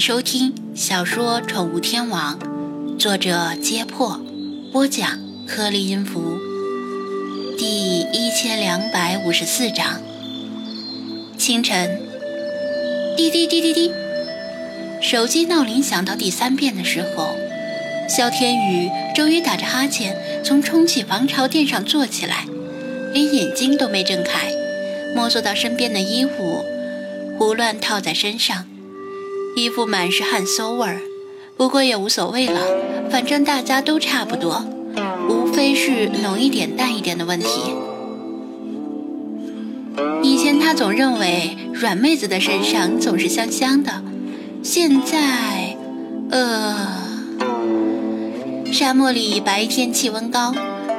收听小说《宠物天王》，作者：揭破，播讲：颗粒音符，第一千两百五十四章。清晨，滴滴滴滴滴，手机闹铃响到第三遍的时候，肖天宇终于打着哈欠从充气防潮垫上坐起来，连眼睛都没睁开，摸索到身边的衣服，胡乱套在身上。衣服满是汗馊味儿，不过也无所谓了，反正大家都差不多，无非是浓一点淡一点的问题。以前他总认为软妹子的身上总是香香的，现在，呃，沙漠里白天气温高，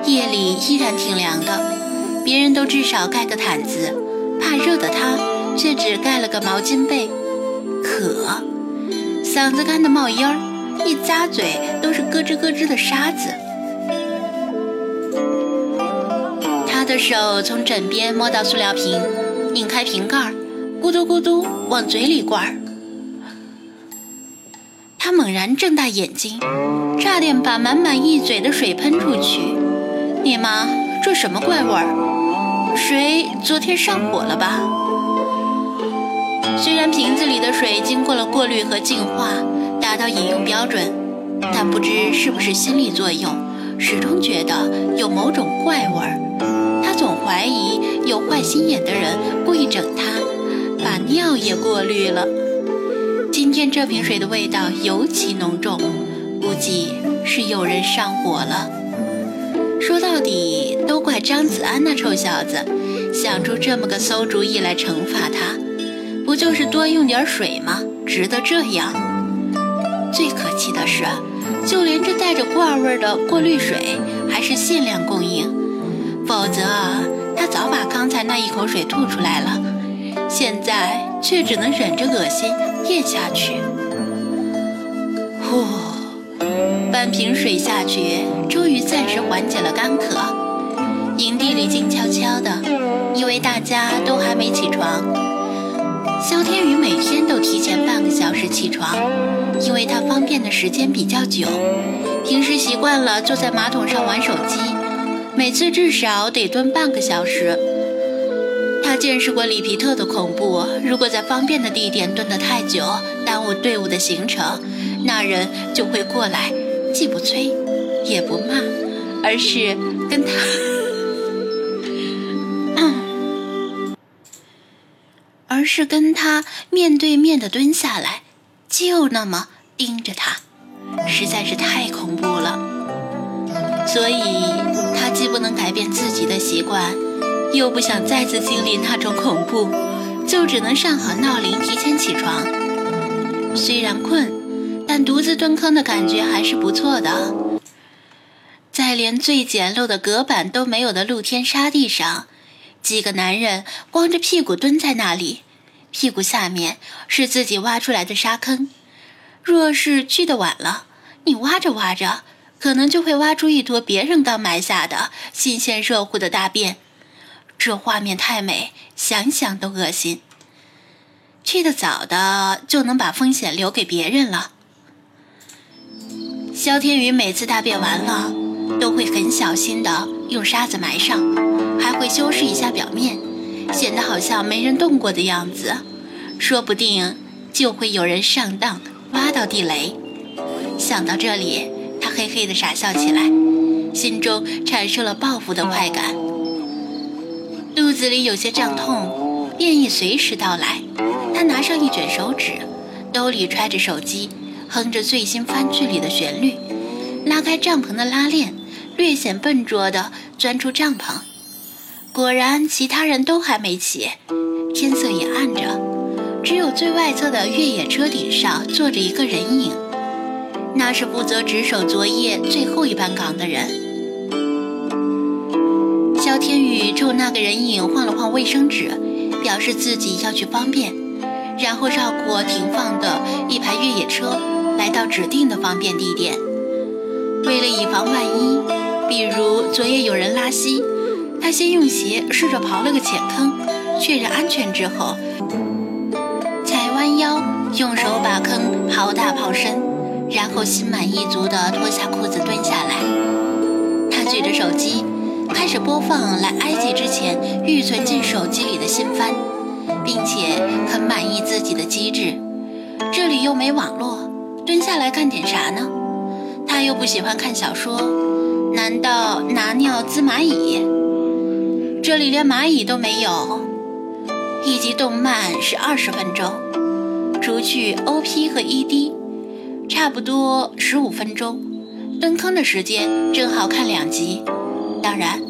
夜里依然挺凉的，别人都至少盖个毯子，怕热的他却只盖了个毛巾被。渴，嗓子干得冒烟儿，一咂嘴都是咯吱咯吱的沙子。他的手从枕边摸到塑料瓶，拧开瓶盖，咕嘟咕嘟往嘴里灌。他猛然睁大眼睛，差点把满满一嘴的水喷出去。你妈，这什么怪味儿？水昨天上火了吧？虽然瓶子里的水经过了过滤和净化，达到饮用标准，但不知是不是心理作用，始终觉得有某种怪味儿。他总怀疑有坏心眼的人故意整他，把尿也过滤了。今天这瓶水的味道尤其浓重，估计是有人上火了。说到底，都怪张子安那臭小子，想出这么个馊主意来惩罚他。不就是多用点水吗？值得这样？最可气的是，就连这带着怪味的过滤水还是限量供应，否则他早把刚才那一口水吐出来了。现在却只能忍着恶心咽下去。呼，半瓶水下去，终于暂时缓解了干渴。营地里静悄悄的，因为大家都还没起床。肖天宇每天都提前半个小时起床，因为他方便的时间比较久。平时习惯了坐在马桶上玩手机，每次至少得蹲半个小时。他见识过里皮特的恐怖，如果在方便的地点蹲得太久，耽误队伍的行程，那人就会过来，既不催，也不骂，而是跟他。而是跟他面对面的蹲下来，就那么盯着他，实在是太恐怖了。所以，他既不能改变自己的习惯，又不想再次经历那种恐怖，就只能上好闹铃，提前起床。虽然困，但独自蹲坑的感觉还是不错的。在连最简陋的隔板都没有的露天沙地上。几个男人光着屁股蹲在那里，屁股下面是自己挖出来的沙坑。若是去的晚了，你挖着挖着，可能就会挖出一坨别人刚埋下的新鲜热乎的大便。这画面太美，想想都恶心。去的早的就能把风险留给别人了。肖天宇每次大便完了，都会很小心的用沙子埋上。还会修饰一下表面，显得好像没人动过的样子，说不定就会有人上当挖到地雷。想到这里，他嘿嘿的傻笑起来，心中产生了报复的快感。肚子里有些胀痛，便意随时到来。他拿上一卷手纸，兜里揣着手机，哼着最新番剧里的旋律，拉开帐篷的拉链，略显笨拙地钻出帐篷。果然，其他人都还没起，天色也暗着，只有最外侧的越野车顶上坐着一个人影，那是负责值守昨夜最后一班岗的人。肖天宇冲那个人影晃了晃卫生纸，表示自己要去方便，然后绕过停放的一排越野车，来到指定的方便地点。为了以防万一，比如昨夜有人拉稀。他先用鞋试着刨了个浅坑，确认安全之后，才弯腰用手把坑刨大刨深，然后心满意足地脱下裤子蹲下来。他举着手机，开始播放来埃及之前预存进手机里的新番，并且很满意自己的机智。这里又没网络，蹲下来看点啥呢？他又不喜欢看小说，难道拿尿滋蚂蚁？这里连蚂蚁都没有。一集动漫是二十分钟，除去 OP 和 ED，差不多十五分钟。蹲坑的时间正好看两集，当然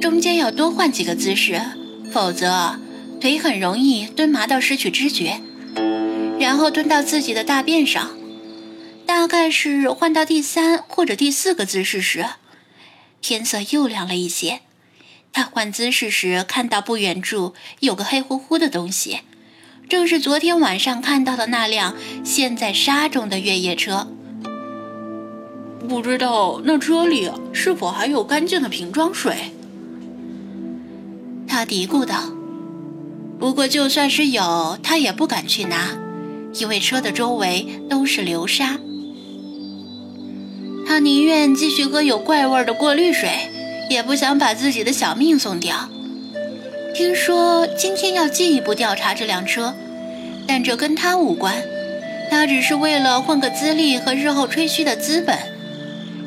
中间要多换几个姿势，否则腿很容易蹲麻到失去知觉。然后蹲到自己的大便上，大概是换到第三或者第四个姿势时，天色又亮了一些。他换姿势时，看到不远处有个黑乎乎的东西，正是昨天晚上看到的那辆陷在沙中的越野车。不知道那车里是否还有干净的瓶装水？他嘀咕道。不过就算是有，他也不敢去拿，因为车的周围都是流沙。他宁愿继续喝有怪味的过滤水。也不想把自己的小命送掉。听说今天要进一步调查这辆车，但这跟他无关。他只是为了混个资历和日后吹嘘的资本。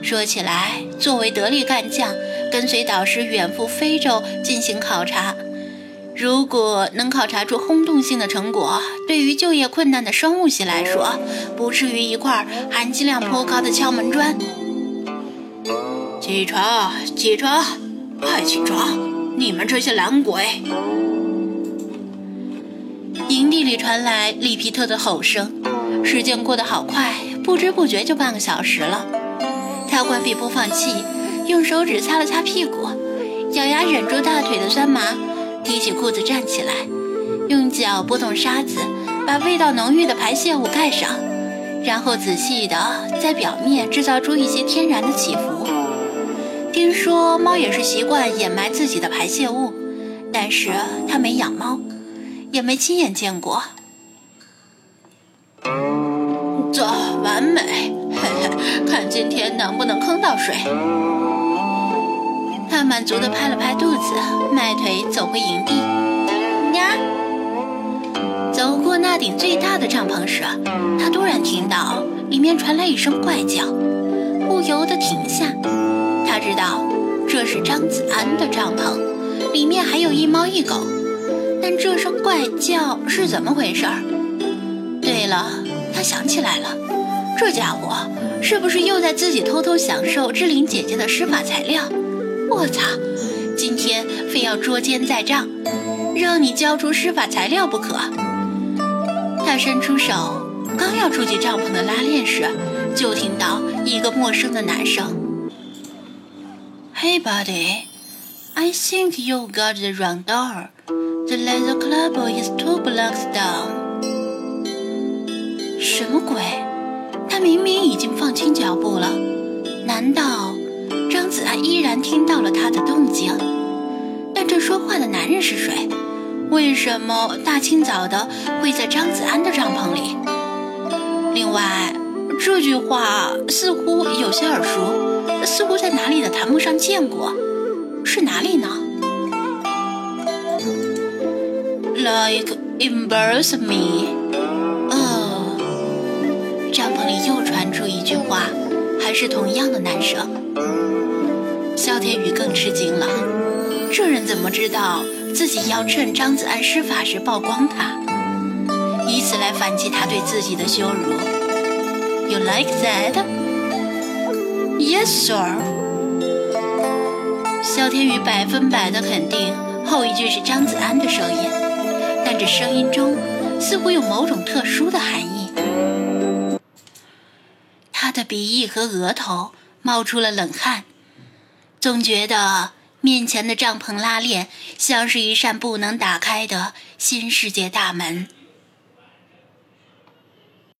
说起来，作为得力干将，跟随导师远赴非洲进行考察，如果能考察出轰动性的成果，对于就业困难的生物系来说，不至于一块含金量颇高的敲门砖。起床，起床，快起床！你们这些懒鬼！营地里传来利皮特的吼声。时间过得好快，不知不觉就半个小时了。他关闭播放器，用手指擦了擦屁股，咬牙忍住大腿的酸麻，提起裤子站起来，用脚拨动沙子，把味道浓郁的排泄物盖上，然后仔细地在表面制造出一些天然的起伏。听说猫也是习惯掩埋自己的排泄物，但是他没养猫，也没亲眼见过。这完美，嘿嘿，看今天能不能坑到水。他满足地拍了拍肚子，迈腿走回营地。呀，走过那顶最大的帐篷时，他突然听到里面传来一声怪叫，不由得停下。他知道这是张子安的帐篷，里面还有一猫一狗，但这声怪叫是怎么回事儿？对了，他想起来了，这家伙是不是又在自己偷偷享受志玲姐姐的施法材料？我操，今天非要捉奸在帐，让你交出施法材料不可！他伸出手，刚要触及帐篷的拉链时，就听到一个陌生的男声。Hey, buddy. I think you got the wrong door. The leather club is two blocks down. 什么鬼？他明明已经放轻脚步了，难道张子安依然听到了他的动静？但这说话的男人是谁？为什么大清早的会在张子安的帐篷里？另外，这句话似乎有些耳熟。似乎在哪里的檀木上见过，是哪里呢？Like embarrass me？哦，帐篷里又传出一句话，还是同样的男声。萧天宇更吃惊了，这人怎么知道自己要趁张子安施法时曝光他，以此来反击他对自己的羞辱？You like that？Yes, sir。萧天宇百分百的肯定后一句是张子安的声音，但这声音中似乎有某种特殊的含义。他的鼻翼和额头冒出了冷汗，总觉得面前的帐篷拉链像是一扇不能打开的新世界大门。